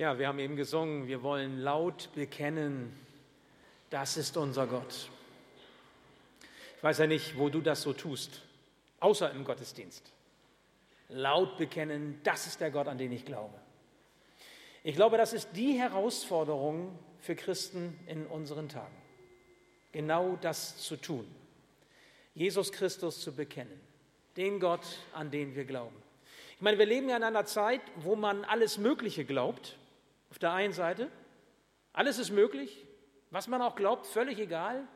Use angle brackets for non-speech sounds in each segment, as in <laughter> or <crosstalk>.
Ja, wir haben eben gesungen, wir wollen laut bekennen, das ist unser Gott. Ich weiß ja nicht, wo du das so tust, außer im Gottesdienst. Laut bekennen, das ist der Gott, an den ich glaube. Ich glaube, das ist die Herausforderung für Christen in unseren Tagen. Genau das zu tun. Jesus Christus zu bekennen. Den Gott, an den wir glauben. Ich meine, wir leben ja in einer Zeit, wo man alles Mögliche glaubt. Auf der einen Seite, alles ist möglich, was man auch glaubt, völlig egal.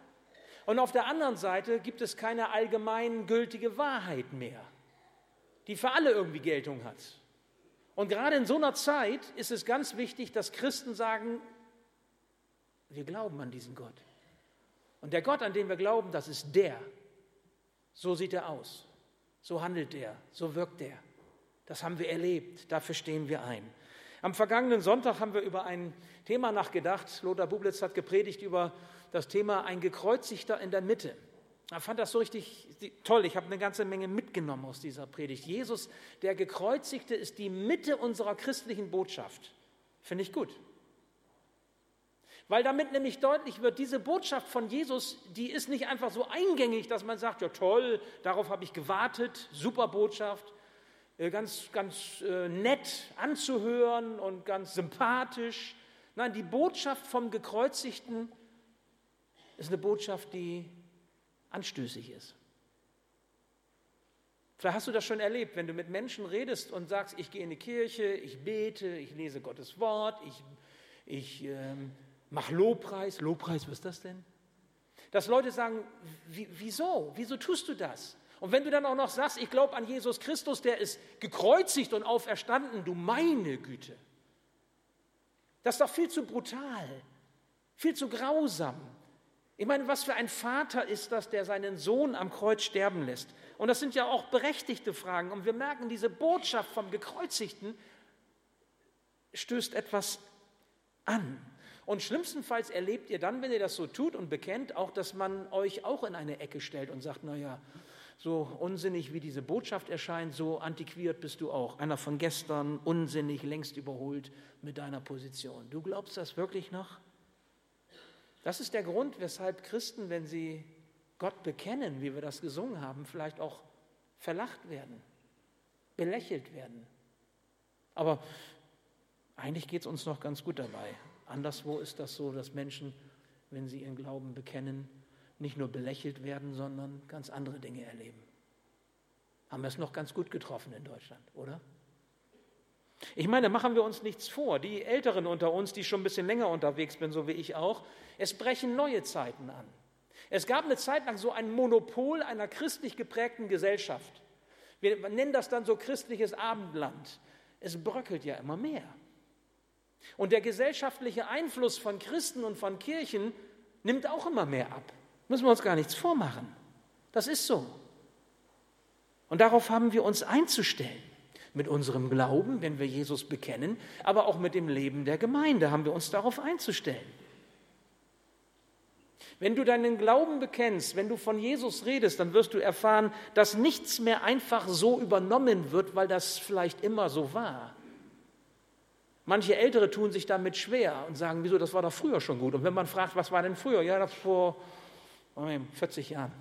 Und auf der anderen Seite gibt es keine allgemein gültige Wahrheit mehr, die für alle irgendwie Geltung hat. Und gerade in so einer Zeit ist es ganz wichtig, dass Christen sagen, wir glauben an diesen Gott. Und der Gott, an den wir glauben, das ist der. So sieht er aus. So handelt er. So wirkt er. Das haben wir erlebt. Dafür stehen wir ein. Am vergangenen Sonntag haben wir über ein Thema nachgedacht. Lothar Bublitz hat gepredigt über das Thema ein Gekreuzigter in der Mitte. Ich fand das so richtig toll. Ich habe eine ganze Menge mitgenommen aus dieser Predigt. Jesus, der Gekreuzigte, ist die Mitte unserer christlichen Botschaft. Finde ich gut. Weil damit nämlich deutlich wird, diese Botschaft von Jesus, die ist nicht einfach so eingängig, dass man sagt, ja toll, darauf habe ich gewartet, super Botschaft. Äh, ganz, ganz äh, nett anzuhören und ganz sympathisch. Nein, die Botschaft vom Gekreuzigten ist eine Botschaft, die anstößig ist. Vielleicht hast du das schon erlebt, wenn du mit Menschen redest und sagst, ich gehe in die Kirche, ich bete, ich lese Gottes Wort, ich, ich ähm, mache Lobpreis. Lobpreis, was ist das denn? Dass Leute sagen, wieso? Wieso tust du das? Und wenn du dann auch noch sagst, ich glaube an Jesus Christus, der ist gekreuzigt und auferstanden, du meine Güte. Das ist doch viel zu brutal, viel zu grausam. Ich meine, was für ein Vater ist das, der seinen Sohn am Kreuz sterben lässt? Und das sind ja auch berechtigte Fragen. Und wir merken, diese Botschaft vom Gekreuzigten stößt etwas an. Und schlimmstenfalls erlebt ihr dann, wenn ihr das so tut und bekennt, auch, dass man euch auch in eine Ecke stellt und sagt, naja, so unsinnig wie diese Botschaft erscheint, so antiquiert bist du auch. Einer von gestern, unsinnig, längst überholt mit deiner Position. Du glaubst das wirklich noch? Das ist der Grund, weshalb Christen, wenn sie Gott bekennen, wie wir das gesungen haben, vielleicht auch verlacht werden, belächelt werden. Aber eigentlich geht es uns noch ganz gut dabei. Anderswo ist das so, dass Menschen, wenn sie ihren Glauben bekennen, nicht nur belächelt werden, sondern ganz andere Dinge erleben. Haben wir es noch ganz gut getroffen in Deutschland, oder? Ich meine, machen wir uns nichts vor. Die Älteren unter uns, die schon ein bisschen länger unterwegs sind, so wie ich auch, es brechen neue Zeiten an. Es gab eine Zeit lang so ein Monopol einer christlich geprägten Gesellschaft. Wir nennen das dann so christliches Abendland. Es bröckelt ja immer mehr. Und der gesellschaftliche Einfluss von Christen und von Kirchen nimmt auch immer mehr ab. Müssen wir uns gar nichts vormachen. Das ist so. Und darauf haben wir uns einzustellen. Mit unserem Glauben, wenn wir Jesus bekennen, aber auch mit dem Leben der Gemeinde haben wir uns darauf einzustellen. Wenn du deinen Glauben bekennst, wenn du von Jesus redest, dann wirst du erfahren, dass nichts mehr einfach so übernommen wird, weil das vielleicht immer so war. Manche Ältere tun sich damit schwer und sagen, wieso, das war doch früher schon gut. Und wenn man fragt, was war denn früher? Ja, das vor 40 Jahren.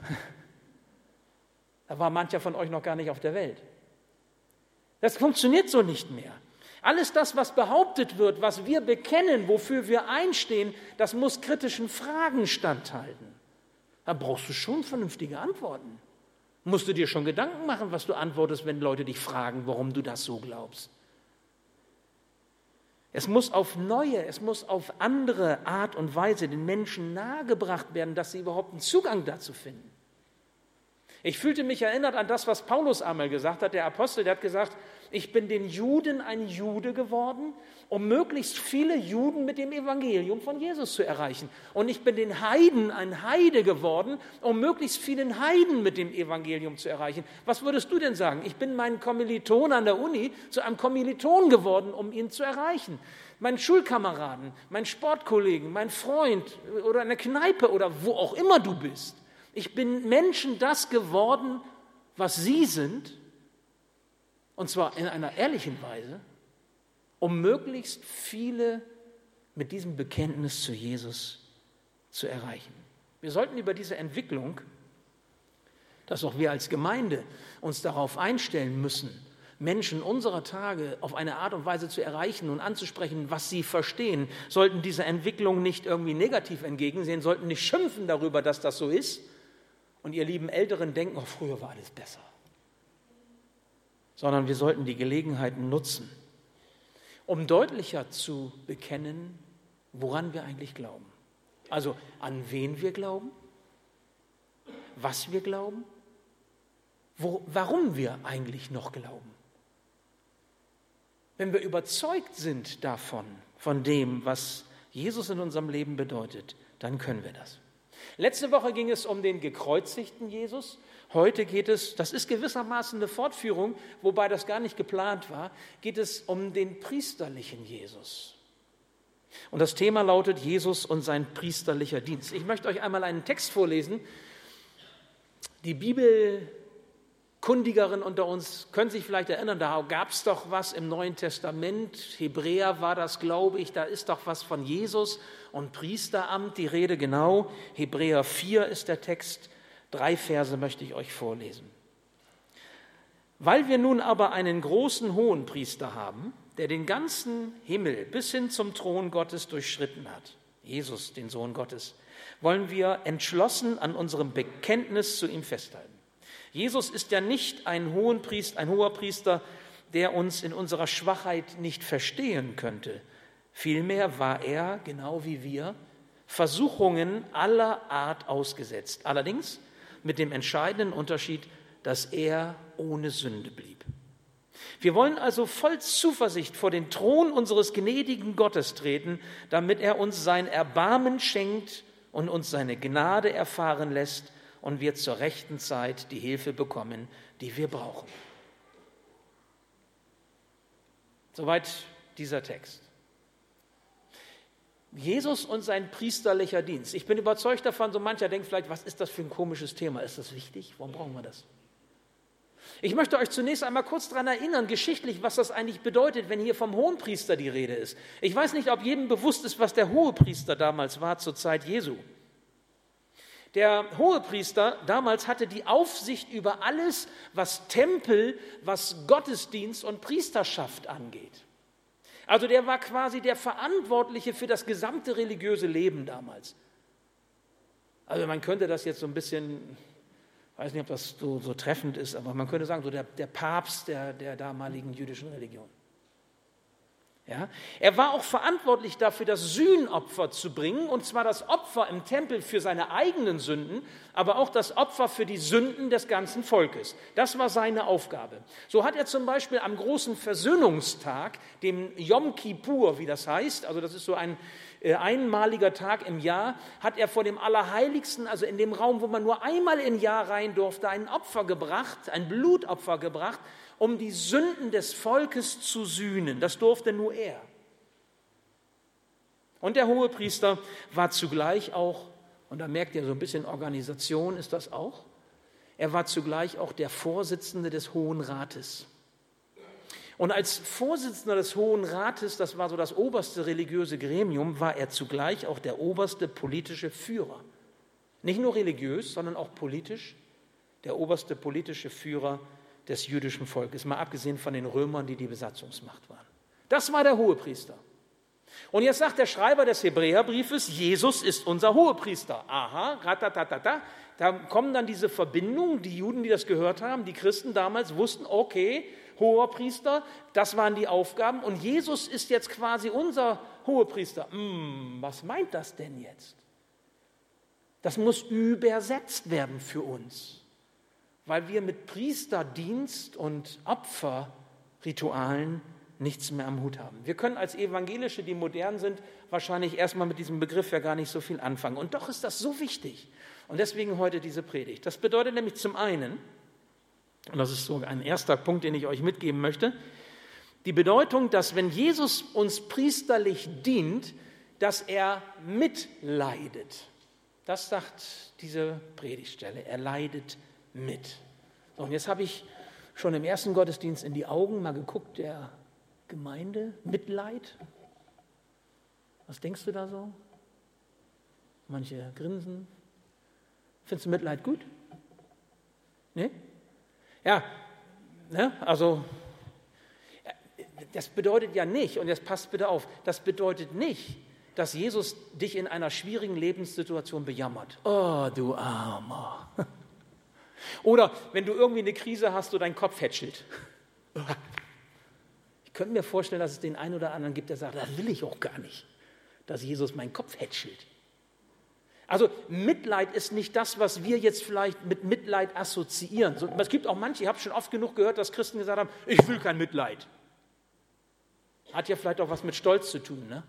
Da war mancher von euch noch gar nicht auf der Welt. Das funktioniert so nicht mehr. Alles das, was behauptet wird, was wir bekennen, wofür wir einstehen, das muss kritischen Fragen standhalten. Da brauchst du schon vernünftige Antworten. Musst du dir schon Gedanken machen, was du antwortest, wenn Leute dich fragen, warum du das so glaubst. Es muss auf neue, es muss auf andere Art und Weise den Menschen nahegebracht werden, dass sie überhaupt einen Zugang dazu finden. Ich fühlte mich erinnert an das, was Paulus einmal gesagt hat, der Apostel, der hat gesagt, ich bin den Juden ein Jude geworden, um möglichst viele Juden mit dem Evangelium von Jesus zu erreichen. Und ich bin den Heiden ein Heide geworden, um möglichst vielen Heiden mit dem Evangelium zu erreichen. Was würdest du denn sagen? Ich bin meinen Kommiliton an der Uni zu einem Kommiliton geworden, um ihn zu erreichen. Mein Schulkameraden, mein Sportkollegen, mein Freund oder eine Kneipe oder wo auch immer du bist. Ich bin Menschen das geworden, was sie sind, und zwar in einer ehrlichen Weise, um möglichst viele mit diesem Bekenntnis zu Jesus zu erreichen. Wir sollten über diese Entwicklung, dass auch wir als Gemeinde uns darauf einstellen müssen, Menschen unserer Tage auf eine Art und Weise zu erreichen und anzusprechen, was sie verstehen, sollten diese Entwicklung nicht irgendwie negativ entgegensehen, sollten nicht schimpfen darüber, dass das so ist. Und ihr lieben Älteren denken, oh, früher war alles besser. Sondern wir sollten die Gelegenheiten nutzen, um deutlicher zu bekennen, woran wir eigentlich glauben. Also an wen wir glauben, was wir glauben, wo, warum wir eigentlich noch glauben. Wenn wir überzeugt sind davon, von dem, was Jesus in unserem Leben bedeutet, dann können wir das. Letzte Woche ging es um den gekreuzigten Jesus. Heute geht es, das ist gewissermaßen eine Fortführung, wobei das gar nicht geplant war, geht es um den priesterlichen Jesus. Und das Thema lautet Jesus und sein priesterlicher Dienst. Ich möchte euch einmal einen Text vorlesen. Die Bibel Kundigeren unter uns können sich vielleicht erinnern, da gab es doch was im Neuen Testament. Hebräer war das, glaube ich, da ist doch was von Jesus und Priesteramt, die Rede genau. Hebräer 4 ist der Text. Drei Verse möchte ich euch vorlesen. Weil wir nun aber einen großen hohen Priester haben, der den ganzen Himmel bis hin zum Thron Gottes durchschritten hat, Jesus, den Sohn Gottes, wollen wir entschlossen an unserem Bekenntnis zu ihm festhalten. Jesus ist ja nicht ein, Hohenpriester, ein hoher Priester, der uns in unserer Schwachheit nicht verstehen könnte. Vielmehr war er, genau wie wir, Versuchungen aller Art ausgesetzt. Allerdings mit dem entscheidenden Unterschied, dass er ohne Sünde blieb. Wir wollen also voll Zuversicht vor den Thron unseres gnädigen Gottes treten, damit er uns sein Erbarmen schenkt und uns seine Gnade erfahren lässt und wir zur rechten Zeit die Hilfe bekommen, die wir brauchen. Soweit dieser Text. Jesus und sein priesterlicher Dienst. Ich bin überzeugt davon, so mancher denkt vielleicht, was ist das für ein komisches Thema? Ist das wichtig? Warum brauchen wir das? Ich möchte euch zunächst einmal kurz daran erinnern, geschichtlich, was das eigentlich bedeutet, wenn hier vom Hohenpriester die Rede ist. Ich weiß nicht, ob jedem bewusst ist, was der Hohepriester damals war zur Zeit Jesu. Der Hohepriester damals hatte die Aufsicht über alles, was Tempel, was Gottesdienst und Priesterschaft angeht. Also der war quasi der Verantwortliche für das gesamte religiöse Leben damals. Also man könnte das jetzt so ein bisschen, weiß nicht, ob das so, so treffend ist, aber man könnte sagen, so der, der Papst der, der damaligen jüdischen Religion. Ja? Er war auch verantwortlich dafür, das Sühnopfer zu bringen, und zwar das Opfer im Tempel für seine eigenen Sünden, aber auch das Opfer für die Sünden des ganzen Volkes. Das war seine Aufgabe. So hat er zum Beispiel am großen Versöhnungstag, dem Yom Kippur, wie das heißt, also das ist so ein äh, einmaliger Tag im Jahr, hat er vor dem Allerheiligsten, also in dem Raum, wo man nur einmal im Jahr rein durfte, ein Opfer gebracht, ein Blutopfer gebracht, um die Sünden des Volkes zu sühnen. Das durfte nur er. Und der Hohepriester war zugleich auch, und da merkt ihr so ein bisschen Organisation ist das auch, er war zugleich auch der Vorsitzende des Hohen Rates. Und als Vorsitzender des Hohen Rates, das war so das oberste religiöse Gremium, war er zugleich auch der oberste politische Führer. Nicht nur religiös, sondern auch politisch, der oberste politische Führer des jüdischen Volkes, mal abgesehen von den Römern, die die Besatzungsmacht waren. Das war der Hohepriester. Und jetzt sagt der Schreiber des Hebräerbriefes, Jesus ist unser Hohepriester. Aha, ratatatata. Da kommen dann diese Verbindungen, die Juden, die das gehört haben, die Christen damals wussten, okay, Hohepriester, das waren die Aufgaben. Und Jesus ist jetzt quasi unser Hohepriester. Hm, was meint das denn jetzt? Das muss übersetzt werden für uns weil wir mit Priesterdienst und Opferritualen nichts mehr am Hut haben. Wir können als Evangelische, die modern sind, wahrscheinlich erstmal mit diesem Begriff ja gar nicht so viel anfangen. Und doch ist das so wichtig. Und deswegen heute diese Predigt. Das bedeutet nämlich zum einen, und das ist so ein erster Punkt, den ich euch mitgeben möchte, die Bedeutung, dass wenn Jesus uns priesterlich dient, dass er mitleidet. Das sagt diese Predigtstelle. Er leidet mit. So, und jetzt habe ich schon im ersten Gottesdienst in die Augen mal geguckt der Gemeinde, Mitleid. Was denkst du da so? Manche grinsen. Findest du Mitleid gut? Nee? Ja, ne? also das bedeutet ja nicht, und jetzt passt bitte auf, das bedeutet nicht, dass Jesus dich in einer schwierigen Lebenssituation bejammert. Oh, du Armer. <laughs> Oder wenn du irgendwie eine Krise hast, so dein Kopf hätschelt. <laughs> Ich könnte mir vorstellen, dass es den einen oder anderen gibt, der sagt, das will ich auch gar nicht, dass Jesus meinen Kopf hätschelt. Also Mitleid ist nicht das, was wir jetzt vielleicht mit Mitleid assoziieren. Es gibt auch manche, ich habe schon oft genug gehört, dass Christen gesagt haben, ich will kein Mitleid. Hat ja vielleicht auch was mit Stolz zu tun. Ne?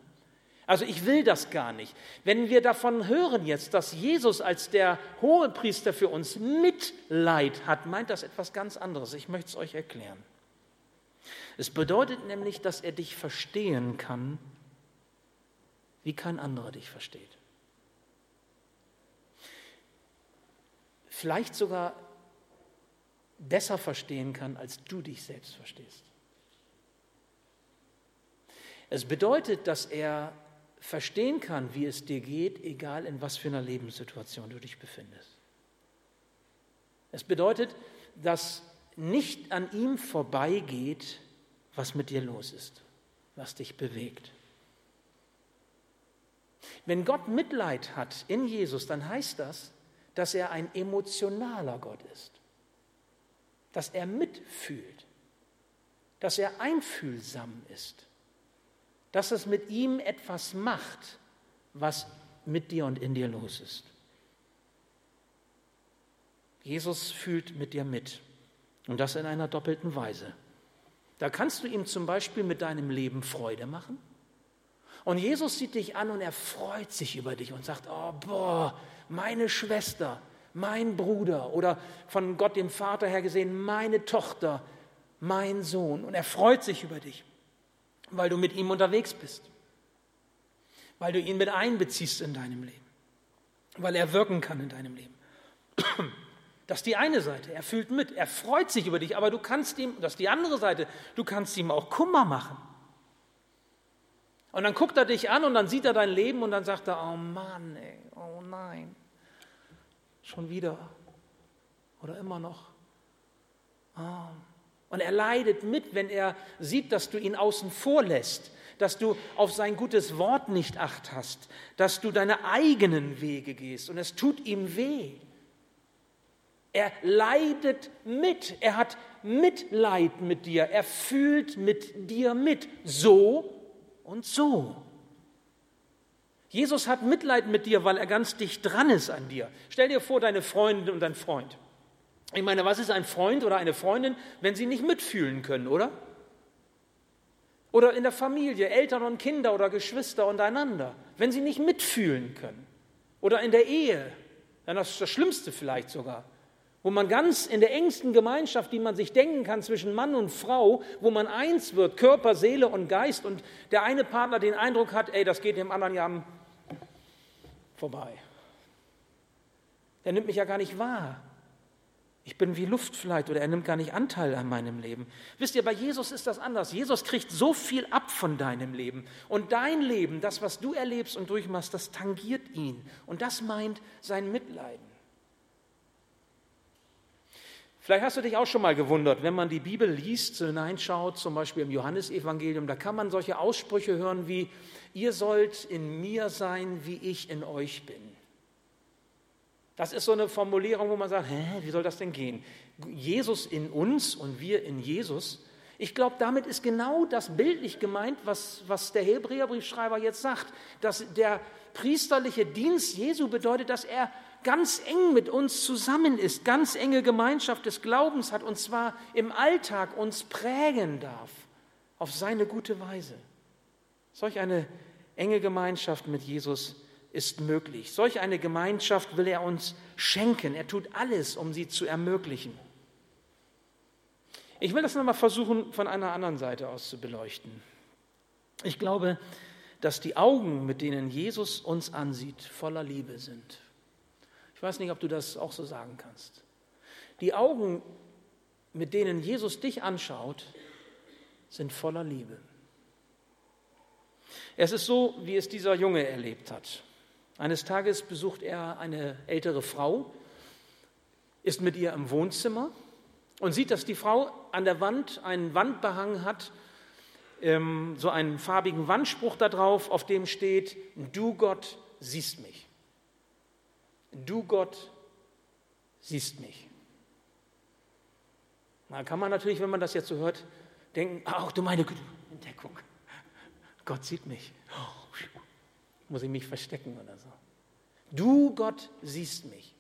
Also ich will das gar nicht. Wenn wir davon hören jetzt, dass Jesus als der hohe Priester für uns Mitleid hat, meint das etwas ganz anderes. Ich möchte es euch erklären. Es bedeutet nämlich, dass er dich verstehen kann, wie kein anderer dich versteht. Vielleicht sogar besser verstehen kann, als du dich selbst verstehst. Es bedeutet, dass er verstehen kann, wie es dir geht, egal in was für einer Lebenssituation du dich befindest. Es bedeutet, dass nicht an ihm vorbeigeht, was mit dir los ist, was dich bewegt. Wenn Gott Mitleid hat in Jesus, dann heißt das, dass er ein emotionaler Gott ist, dass er mitfühlt, dass er einfühlsam ist dass es mit ihm etwas macht, was mit dir und in dir los ist. Jesus fühlt mit dir mit und das in einer doppelten Weise. Da kannst du ihm zum Beispiel mit deinem Leben Freude machen. Und Jesus sieht dich an und er freut sich über dich und sagt, oh boah, meine Schwester, mein Bruder oder von Gott dem Vater her gesehen, meine Tochter, mein Sohn. Und er freut sich über dich weil du mit ihm unterwegs bist, weil du ihn mit einbeziehst in deinem Leben, weil er wirken kann in deinem Leben. <clears throat> Das ist die eine Seite, er fühlt mit, er freut sich über dich, aber du kannst ihm, das ist die andere Seite, du kannst ihm auch Kummer machen. Und dann guckt er dich an und dann sieht er dein Leben und dann sagt er, oh Mann, ey, oh nein, schon wieder oder immer noch. Oh. Und er leidet mit, wenn er sieht, dass du ihn außen vor lässt, dass du auf sein gutes Wort nicht acht hast, dass du deine eigenen Wege gehst und es tut ihm weh. Er leidet mit, er hat Mitleid mit dir, er fühlt mit dir mit, so und so. Jesus hat Mitleid mit dir, weil er ganz dicht dran ist an dir. Stell dir vor, deine Freundin und dein Freund. Ich meine, was ist ein Freund oder eine Freundin, wenn sie nicht mitfühlen können, oder? Oder in der Familie, Eltern und Kinder oder Geschwister untereinander, wenn sie nicht mitfühlen können. Oder in der Ehe, dann das ist das Schlimmste vielleicht sogar, wo man ganz in der engsten Gemeinschaft, die man sich denken kann zwischen Mann und Frau, wo man eins wird, Körper, Seele und Geist und der eine Partner den Eindruck hat, ey, das geht dem anderen ja vorbei. Der nimmt mich ja gar nicht wahr. Ich bin wie Luft vielleicht oder er nimmt gar nicht Anteil an meinem Leben. Wisst ihr, bei Jesus ist das anders. Jesus kriegt so viel ab von deinem Leben. Und dein Leben, das, was du erlebst und durchmachst, das tangiert ihn. Und das meint sein Mitleiden. Vielleicht hast du dich auch schon mal gewundert, wenn man die Bibel liest, hineinschaut, zum Beispiel im Johannesevangelium, da kann man solche Aussprüche hören wie, ihr sollt in mir sein, wie ich in euch bin. Das ist so eine Formulierung, wo man sagt, hä, wie soll das denn gehen? Jesus in uns und wir in Jesus. Ich glaube, damit ist genau das bildlich gemeint, was, was der Hebräerbriefschreiber jetzt sagt, dass der priesterliche Dienst Jesu bedeutet, dass er ganz eng mit uns zusammen ist, ganz enge Gemeinschaft des Glaubens hat und zwar im Alltag uns prägen darf auf seine gute Weise. Solch eine enge Gemeinschaft mit Jesus ist möglich. Solch eine Gemeinschaft will er uns schenken. Er tut alles, um sie zu ermöglichen. Ich will das nochmal versuchen, von einer anderen Seite aus zu beleuchten. Ich glaube, dass die Augen, mit denen Jesus uns ansieht, voller Liebe sind. Ich weiß nicht, ob du das auch so sagen kannst. Die Augen, mit denen Jesus dich anschaut, sind voller Liebe. Es ist so, wie es dieser Junge erlebt hat. Eines Tages besucht er eine ältere Frau, ist mit ihr im Wohnzimmer und sieht, dass die Frau an der Wand einen Wandbehang hat, ähm, so einen farbigen Wandspruch da drauf, auf dem steht, du Gott siehst mich. Du Gott siehst mich. Da kann man natürlich, wenn man das jetzt so hört, denken, ach du meine Entdeckung, Gott sieht mich. Muss ich mich verstecken oder so. Du Gott siehst mich.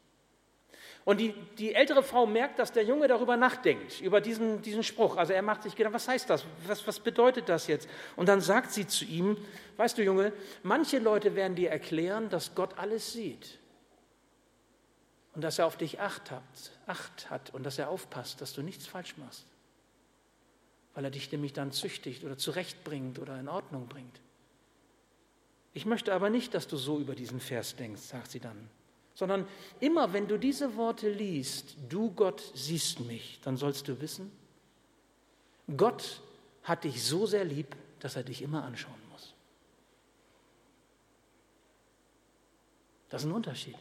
Und die, die ältere Frau merkt, dass der Junge darüber nachdenkt, über diesen, diesen Spruch. Also er macht sich Gedanken, was heißt das? Was, was bedeutet das jetzt? Und dann sagt sie zu ihm, weißt du Junge, manche Leute werden dir erklären, dass Gott alles sieht. Und dass er auf dich Acht hat, Acht hat und dass er aufpasst, dass du nichts falsch machst. Weil er dich nämlich dann züchtigt oder zurechtbringt oder in Ordnung bringt. Ich möchte aber nicht, dass du so über diesen Vers denkst, sagt sie dann sondern immer wenn du diese Worte liest, du Gott siehst mich, dann sollst du wissen, Gott hat dich so sehr lieb, dass er dich immer anschauen muss. Das ist ein Unterschied.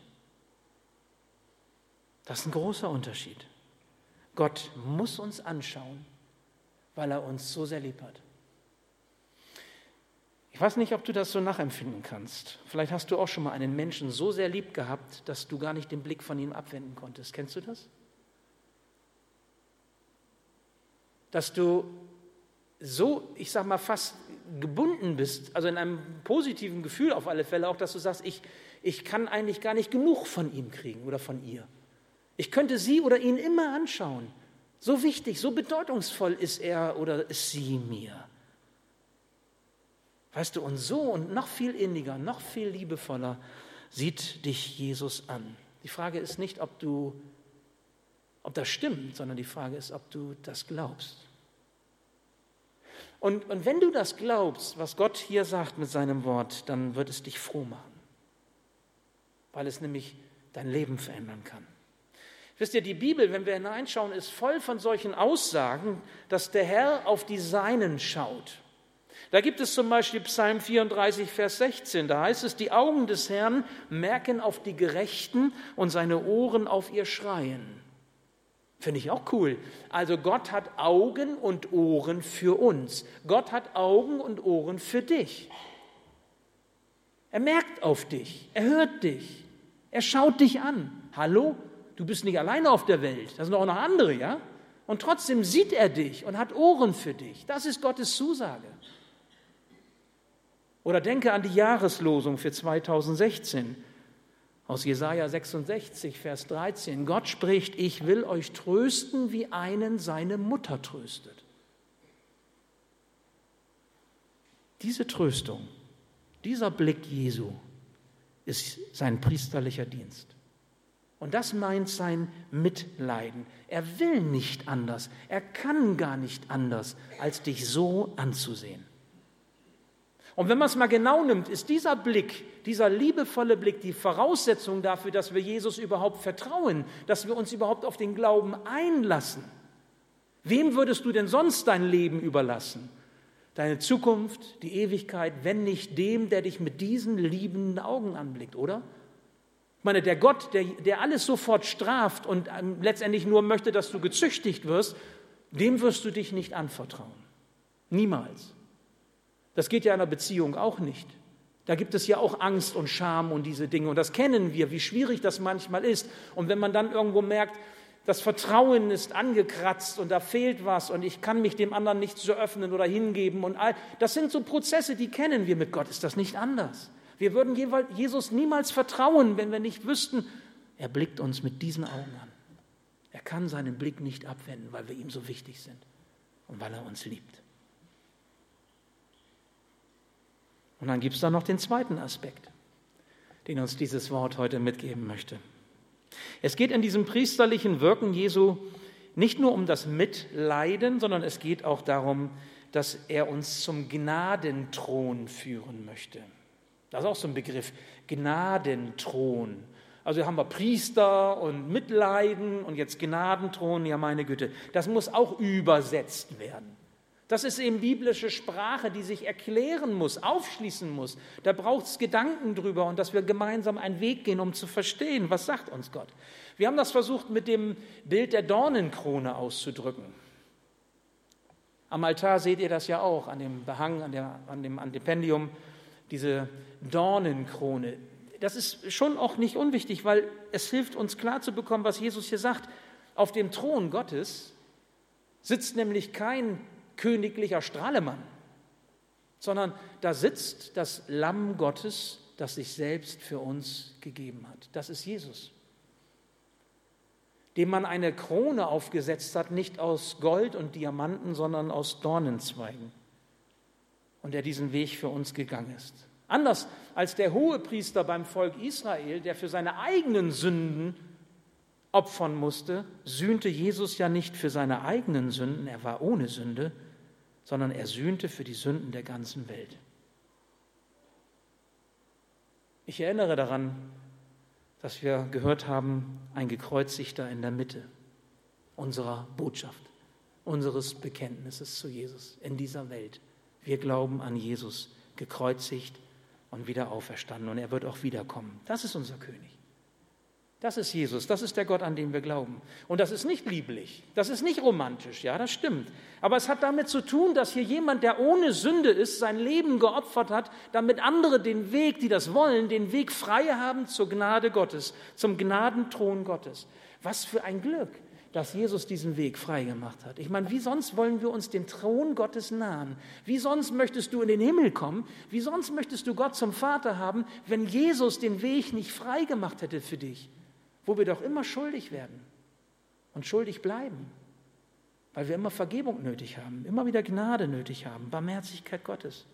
Das ist ein großer Unterschied. Gott muss uns anschauen, weil er uns so sehr lieb hat. Ich weiß nicht, ob du das so nachempfinden kannst. Vielleicht hast du auch schon mal einen Menschen so sehr lieb gehabt, dass du gar nicht den Blick von ihm abwenden konntest. Kennst du das? Dass du so, ich sag mal, fast gebunden bist, also in einem positiven Gefühl auf alle Fälle auch, dass du sagst, ich, ich kann eigentlich gar nicht genug von ihm kriegen oder von ihr. Ich könnte sie oder ihn immer anschauen. So wichtig, so bedeutungsvoll ist er oder ist sie mir. Weißt du, und so und noch viel inniger, noch viel liebevoller sieht dich Jesus an. Die Frage ist nicht, ob du, ob das stimmt, sondern die Frage ist, ob du das glaubst. Und, und wenn du das glaubst, was Gott hier sagt mit seinem Wort, dann wird es dich froh machen, weil es nämlich dein Leben verändern kann. Wisst ihr, die Bibel, wenn wir hineinschauen, ist voll von solchen Aussagen, dass der Herr auf die Seinen schaut. Da gibt es zum Beispiel Psalm 34, Vers 16. Da heißt es, die Augen des Herrn merken auf die Gerechten und seine Ohren auf ihr Schreien. Finde ich auch cool. Also Gott hat Augen und Ohren für uns. Gott hat Augen und Ohren für dich. Er merkt auf dich. Er hört dich. Er schaut dich an. Hallo? Du bist nicht alleine auf der Welt. Da sind auch noch andere, ja? Und trotzdem sieht er dich und hat Ohren für dich. Das ist Gottes Zusage. Oder denke an die Jahreslosung für 2016 aus Jesaja 66, Vers 13. Gott spricht: Ich will euch trösten, wie einen seine Mutter tröstet. Diese Tröstung, dieser Blick Jesu ist sein priesterlicher Dienst. Und das meint sein Mitleiden. Er will nicht anders, er kann gar nicht anders, als dich so anzusehen. Und wenn man es mal genau nimmt, ist dieser Blick, dieser liebevolle Blick die Voraussetzung dafür, dass wir Jesus überhaupt vertrauen, dass wir uns überhaupt auf den Glauben einlassen. Wem würdest du denn sonst dein Leben überlassen? Deine Zukunft, die Ewigkeit, wenn nicht dem, der dich mit diesen liebenden Augen anblickt, oder? Ich meine, der Gott, der, der alles sofort straft und ähm, letztendlich nur möchte, dass du gezüchtigt wirst, dem wirst du dich nicht anvertrauen. Niemals. Das geht ja in einer Beziehung auch nicht. Da gibt es ja auch Angst und Scham und diese Dinge. Und das kennen wir, wie schwierig das manchmal ist. Und wenn man dann irgendwo merkt, das Vertrauen ist angekratzt und da fehlt was und ich kann mich dem anderen nicht so öffnen oder hingeben und all, das sind so Prozesse, die kennen wir mit Gott. Ist das nicht anders? Wir würden Jesus niemals vertrauen, wenn wir nicht wüssten, er blickt uns mit diesen Augen an. Er kann seinen Blick nicht abwenden, weil wir ihm so wichtig sind und weil er uns liebt. Und dann gibt es da noch den zweiten Aspekt, den uns dieses Wort heute mitgeben möchte. Es geht in diesem priesterlichen Wirken Jesu nicht nur um das Mitleiden, sondern es geht auch darum, dass er uns zum Gnadenthron führen möchte. Das ist auch so ein Begriff, Gnadenthron. Also haben wir Priester und Mitleiden und jetzt Gnadenthron, ja meine Güte, das muss auch übersetzt werden. Das ist eben biblische Sprache, die sich erklären muss, aufschließen muss. Da braucht es Gedanken drüber und dass wir gemeinsam einen Weg gehen, um zu verstehen, was sagt uns Gott. Wir haben das versucht mit dem Bild der Dornenkrone auszudrücken. Am Altar seht ihr das ja auch, an dem Behang, an, der, an dem Antipendium, diese Dornenkrone. Das ist schon auch nicht unwichtig, weil es hilft uns klar zu bekommen, was Jesus hier sagt. Auf dem Thron Gottes sitzt nämlich kein königlicher Strahlemann, sondern da sitzt das Lamm Gottes, das sich selbst für uns gegeben hat. Das ist Jesus dem man eine Krone aufgesetzt hat, nicht aus Gold und Diamanten, sondern aus Dornenzweigen. Und der diesen Weg für uns gegangen ist. Anders als der Hohepriester beim Volk Israel, der für seine eigenen Sünden opfern musste, sühnte Jesus ja nicht für seine eigenen Sünden, er war ohne Sünde, sondern er sühnte für die Sünden der ganzen Welt. Ich erinnere daran, dass wir gehört haben, ein gekreuzigter in der Mitte unserer Botschaft, unseres Bekenntnisses zu Jesus in dieser Welt. Wir glauben an Jesus, gekreuzigt und wieder auferstanden und er wird auch wiederkommen. Das ist unser König. Das ist Jesus, das ist der Gott, an den wir glauben. Und das ist nicht lieblich, das ist nicht romantisch, ja, das stimmt. Aber es hat damit zu tun, dass hier jemand, der ohne Sünde ist, sein Leben geopfert hat, damit andere den Weg, die das wollen, den Weg frei haben zur Gnade Gottes, zum Gnadenthron Gottes. Was für ein Glück, dass Jesus diesen Weg frei gemacht hat. Ich meine, wie sonst wollen wir uns dem Thron Gottes nahen? Wie sonst möchtest du in den Himmel kommen? Wie sonst möchtest du Gott zum Vater haben, wenn Jesus den Weg nicht frei gemacht hätte für dich? Wo wir doch immer schuldig werden und schuldig bleiben, weil wir immer Vergebung nötig haben, immer wieder Gnade nötig haben, Barmherzigkeit Gottes.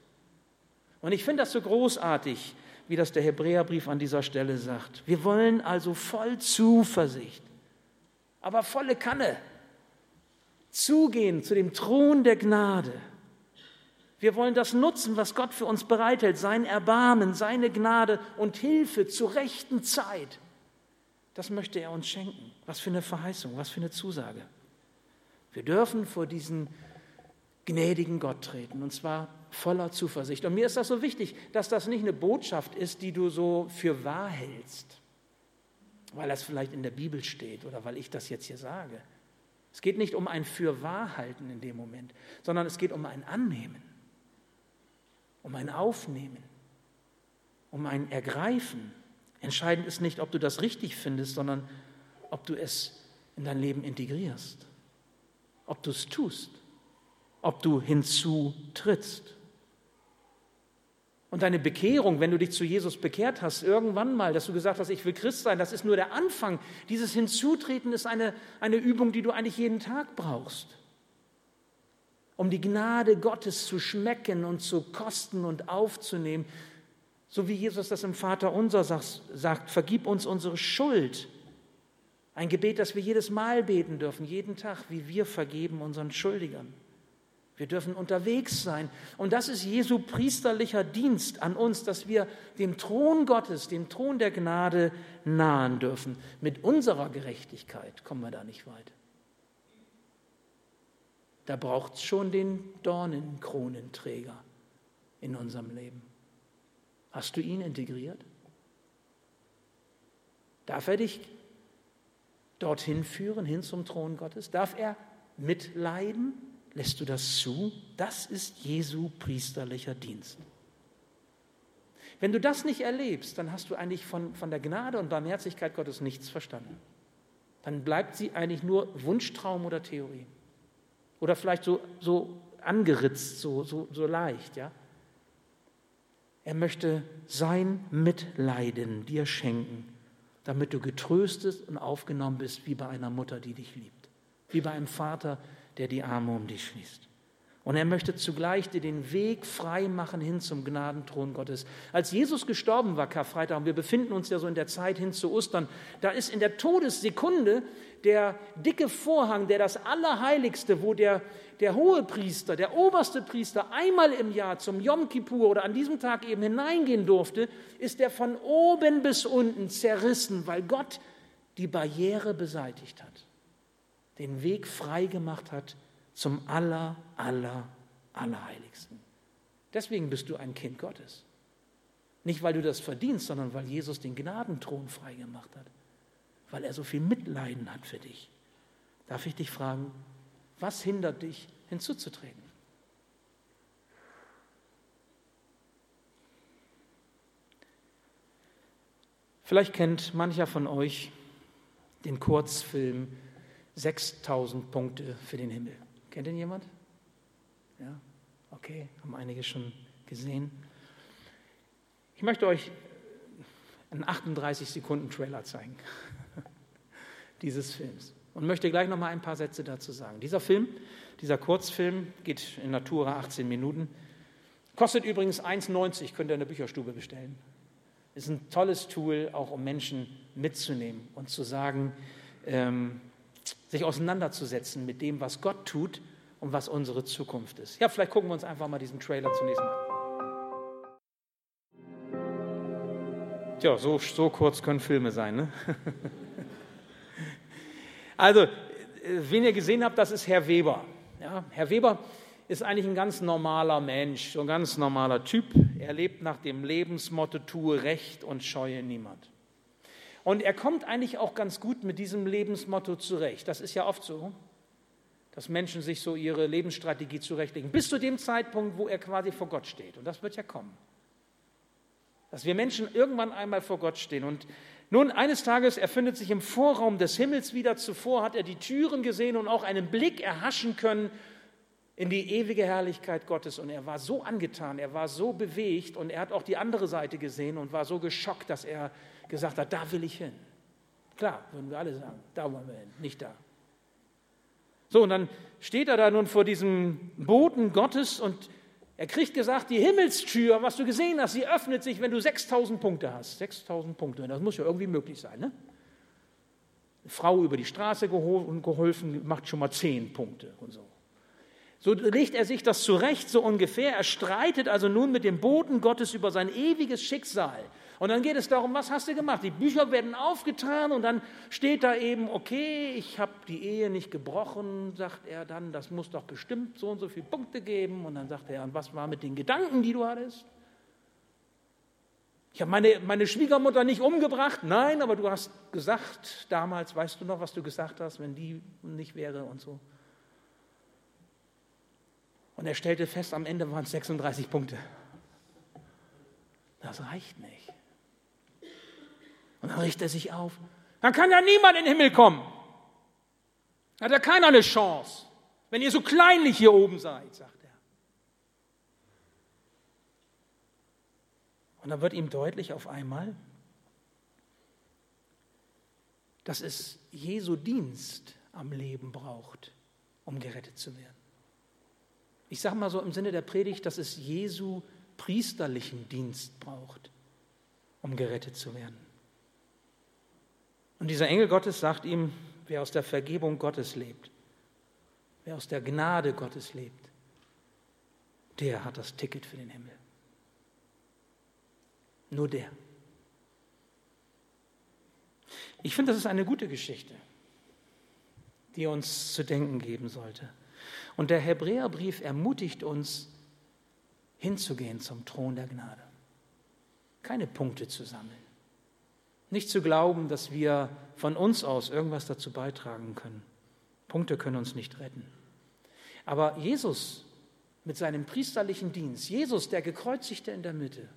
Und ich finde das so großartig, wie das der Hebräerbrief an dieser Stelle sagt. Wir wollen also voll Zuversicht, aber volle Kanne zugehen zu dem Thron der Gnade. Wir wollen das nutzen, was Gott für uns bereithält, sein Erbarmen, seine Gnade und Hilfe zur rechten Zeit. Das möchte er uns schenken. Was für eine Verheißung, was für eine Zusage. Wir dürfen vor diesen gnädigen Gott treten und zwar voller Zuversicht. Und mir ist das so wichtig, dass das nicht eine Botschaft ist, die du so für wahr hältst, weil das vielleicht in der Bibel steht oder weil ich das jetzt hier sage. Es geht nicht um ein Fürwahrhalten in dem Moment, sondern es geht um ein Annehmen, um ein Aufnehmen, um ein Ergreifen Entscheidend ist nicht, ob du das richtig findest, sondern ob du es in dein Leben integrierst, ob du es tust, ob du hinzutrittst. Und deine Bekehrung, wenn du dich zu Jesus bekehrt hast, irgendwann mal, dass du gesagt hast, ich will Christ sein, das ist nur der Anfang. Dieses Hinzutreten ist eine, eine Übung, die du eigentlich jeden Tag brauchst, um die Gnade Gottes zu schmecken und zu kosten und aufzunehmen, so wie Jesus das im Vater unser sagt, vergib uns unsere Schuld. Ein Gebet, das wir jedes Mal beten dürfen, jeden Tag, wie wir vergeben unseren Schuldigern. Wir dürfen unterwegs sein. Und das ist Jesu priesterlicher Dienst an uns, dass wir dem Thron Gottes, dem Thron der Gnade nahen dürfen. Mit unserer Gerechtigkeit kommen wir da nicht weit. Da braucht es schon den Dornenkronenträger in unserem Leben. Hast du ihn integriert? Darf er dich dorthin führen, hin zum Thron Gottes? Darf er mitleiden? Lässt du das zu? Das ist Jesu priesterlicher Dienst. Wenn du das nicht erlebst, dann hast du eigentlich von, von der Gnade und Barmherzigkeit Gottes nichts verstanden. Dann bleibt sie eigentlich nur Wunschtraum oder Theorie. Oder vielleicht so, so angeritzt, so, so, so leicht. Ja? Er möchte sein Mitleiden dir schenken, damit du getröstet und aufgenommen bist wie bei einer Mutter, die dich liebt, wie bei einem Vater, der die Arme um dich schließt. Und er möchte zugleich dir den Weg frei machen hin zum Gnadenthron Gottes. Als Jesus gestorben war, Karfreitag, und wir befinden uns ja so in der Zeit hin zu Ostern, da ist in der Todessekunde der dicke Vorhang, der das Allerheiligste, wo der, der hohe Priester, der oberste Priester einmal im Jahr zum Yom Kippur oder an diesem Tag eben hineingehen durfte, ist der von oben bis unten zerrissen, weil Gott die Barriere beseitigt hat, den Weg frei gemacht hat zum aller, aller Allerheiligsten. Deswegen bist du ein Kind Gottes. Nicht, weil du das verdienst, sondern weil Jesus den Gnadenthron freigemacht hat. Weil er so viel Mitleiden hat für dich. Darf ich dich fragen, was hindert dich, hinzuzutreten? Vielleicht kennt mancher von euch den Kurzfilm 6000 Punkte für den Himmel. Kennt ihn jemand? Ja, okay, haben einige schon gesehen. Ich möchte euch einen 38 Sekunden Trailer zeigen <laughs> dieses Films und möchte gleich noch mal ein paar Sätze dazu sagen. Dieser Film, dieser Kurzfilm geht in Natura 18 Minuten, kostet übrigens 1,90, könnt ihr in der Bücherstube bestellen ist ein tolles Tool, auch um Menschen mitzunehmen und zu sagen, ähm, sich auseinanderzusetzen mit dem, was Gott tut und was unsere Zukunft ist. Ja, vielleicht gucken wir uns einfach mal diesen Trailer zunächst mal an. Tja, so, so kurz können Filme sein. Ne? <laughs> also, wen ihr gesehen habt, das ist Herr Weber. Ja, Herr Weber ist eigentlich ein ganz normaler Mensch, so ein ganz normaler Typ. Er lebt nach dem Lebensmotto, tue Recht und scheue niemand. Und er kommt eigentlich auch ganz gut mit diesem Lebensmotto zurecht. Das ist ja oft so, dass Menschen sich so ihre Lebensstrategie zurechtlegen, bis zu dem Zeitpunkt, wo er quasi vor Gott steht. Und das wird ja kommen. Dass wir Menschen irgendwann einmal vor Gott stehen. Und nun, eines Tages, er findet sich im Vorraum des Himmels wieder. Zuvor hat er die Türen gesehen und auch einen Blick erhaschen können in die ewige Herrlichkeit Gottes. Und er war so angetan, er war so bewegt und er hat auch die andere Seite gesehen und war so geschockt, dass er gesagt hat, da will ich hin. Klar, würden wir alle sagen, da wollen wir hin, nicht da. So, und dann steht er da nun vor diesem Boden Gottes und er kriegt gesagt, die Himmelstür, was du gesehen hast, sie öffnet sich, wenn du 6000 Punkte hast. 6000 Punkte, das muss ja irgendwie möglich sein. Ne? Eine Frau über die Straße geholfen, macht schon mal 10 Punkte und so. So legt er sich das zurecht, so ungefähr. Er streitet also nun mit dem Boden Gottes über sein ewiges Schicksal. Und dann geht es darum, was hast du gemacht? Die Bücher werden aufgetan und dann steht da eben, okay, ich habe die Ehe nicht gebrochen, sagt er dann, das muss doch bestimmt so und so viele Punkte geben. Und dann sagt er, und was war mit den Gedanken, die du hattest? Ich habe meine, meine Schwiegermutter nicht umgebracht. Nein, aber du hast gesagt, damals, weißt du noch, was du gesagt hast, wenn die nicht wäre und so. Und er stellte fest, am Ende waren es 36 Punkte. Das reicht nicht. Und dann richtet er sich auf. Dann kann ja niemand in den Himmel kommen. Hat ja keiner eine Chance, wenn ihr so kleinlich hier oben seid, sagt er. Und dann wird ihm deutlich auf einmal, dass es Jesu Dienst am Leben braucht, um gerettet zu werden. Ich sage mal so im Sinne der Predigt, dass es Jesu priesterlichen Dienst braucht, um gerettet zu werden. Und dieser Engel Gottes sagt ihm, wer aus der Vergebung Gottes lebt, wer aus der Gnade Gottes lebt, der hat das Ticket für den Himmel. Nur der. Ich finde, das ist eine gute Geschichte, die uns zu denken geben sollte. Und der Hebräerbrief ermutigt uns, hinzugehen zum Thron der Gnade. Keine Punkte zu sammeln. Nicht zu glauben, dass wir von uns aus irgendwas dazu beitragen können. Punkte können uns nicht retten. Aber Jesus mit seinem priesterlichen Dienst, Jesus, der gekreuzigte in der Mitte,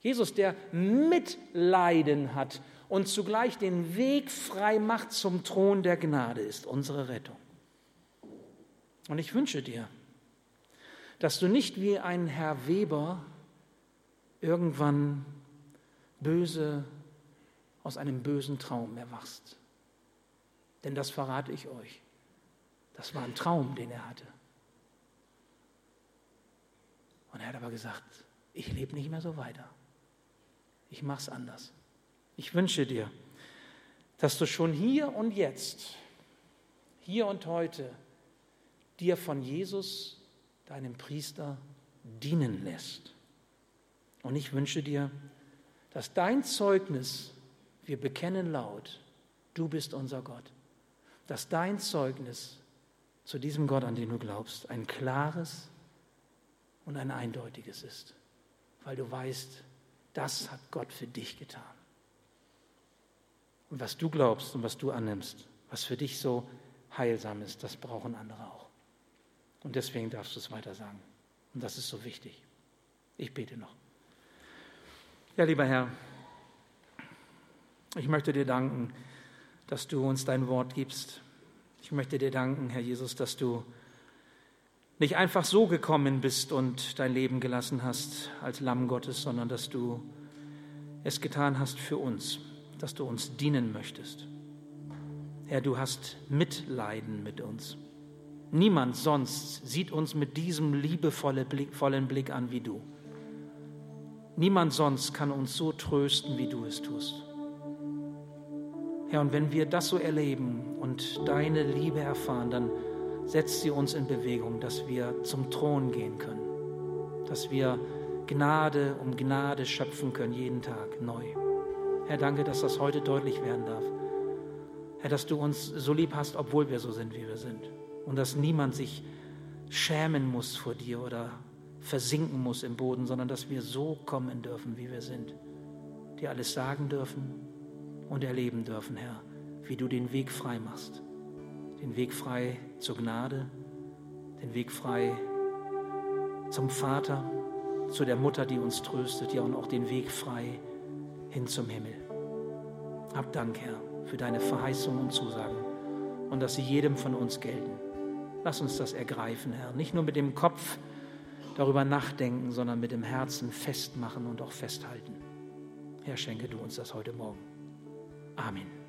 Jesus, der Mitleiden hat und zugleich den Weg frei macht zum Thron der Gnade, ist unsere Rettung. Und ich wünsche dir, dass du nicht wie ein Herr Weber irgendwann böse aus einem bösen Traum erwachst. Denn das verrate ich euch. Das war ein Traum, den er hatte. Und er hat aber gesagt, ich lebe nicht mehr so weiter. Ich mache es anders. Ich wünsche dir, dass du schon hier und jetzt, hier und heute, dir von Jesus, deinem Priester, dienen lässt. Und ich wünsche dir, dass dein Zeugnis, wir bekennen laut, du bist unser Gott, dass dein Zeugnis zu diesem Gott, an den du glaubst, ein klares, und ein eindeutiges ist, weil du weißt, das hat Gott für dich getan. Und was du glaubst und was du annimmst, was für dich so heilsam ist, das brauchen andere auch. Und deswegen darfst du es weiter sagen. Und das ist so wichtig. Ich bete noch. Ja, lieber Herr, ich möchte dir danken, dass du uns dein Wort gibst. Ich möchte dir danken, Herr Jesus, dass du nicht einfach so gekommen bist und dein Leben gelassen hast als Lamm Gottes, sondern dass du es getan hast für uns, dass du uns dienen möchtest. Herr, du hast Mitleiden mit uns. Niemand sonst sieht uns mit diesem liebevollen Blick, an wie du. Niemand sonst kann uns so trösten, wie du es tust. Herr, und wenn wir das so erleben und deine Liebe erfahren, dann setzt sie uns in Bewegung, dass wir zum Thron gehen können, dass wir Gnade um Gnade schöpfen können, jeden Tag neu. Herr, danke, dass das heute deutlich werden darf. Herr, dass du uns so lieb hast, obwohl wir so sind, wie wir sind. Und dass niemand sich schämen muss vor dir oder versinken muss im Boden, sondern dass wir so kommen dürfen, wie wir sind. Dir alles sagen dürfen und erleben dürfen, Herr, wie du den Weg frei machst. Den Weg frei zur Gnade, den Weg frei zum Vater, zu der Mutter, die uns tröstet, ja und auch den Weg frei hin zum Himmel. Hab Dank, Herr, für deine Verheißungen und Zusagen und dass sie jedem von uns gelten. Lass uns das ergreifen, Herr. Nicht nur mit dem Kopf darüber nachdenken, sondern mit dem Herzen festmachen und auch festhalten. Herr, schenke du uns das heute Morgen. 아멘.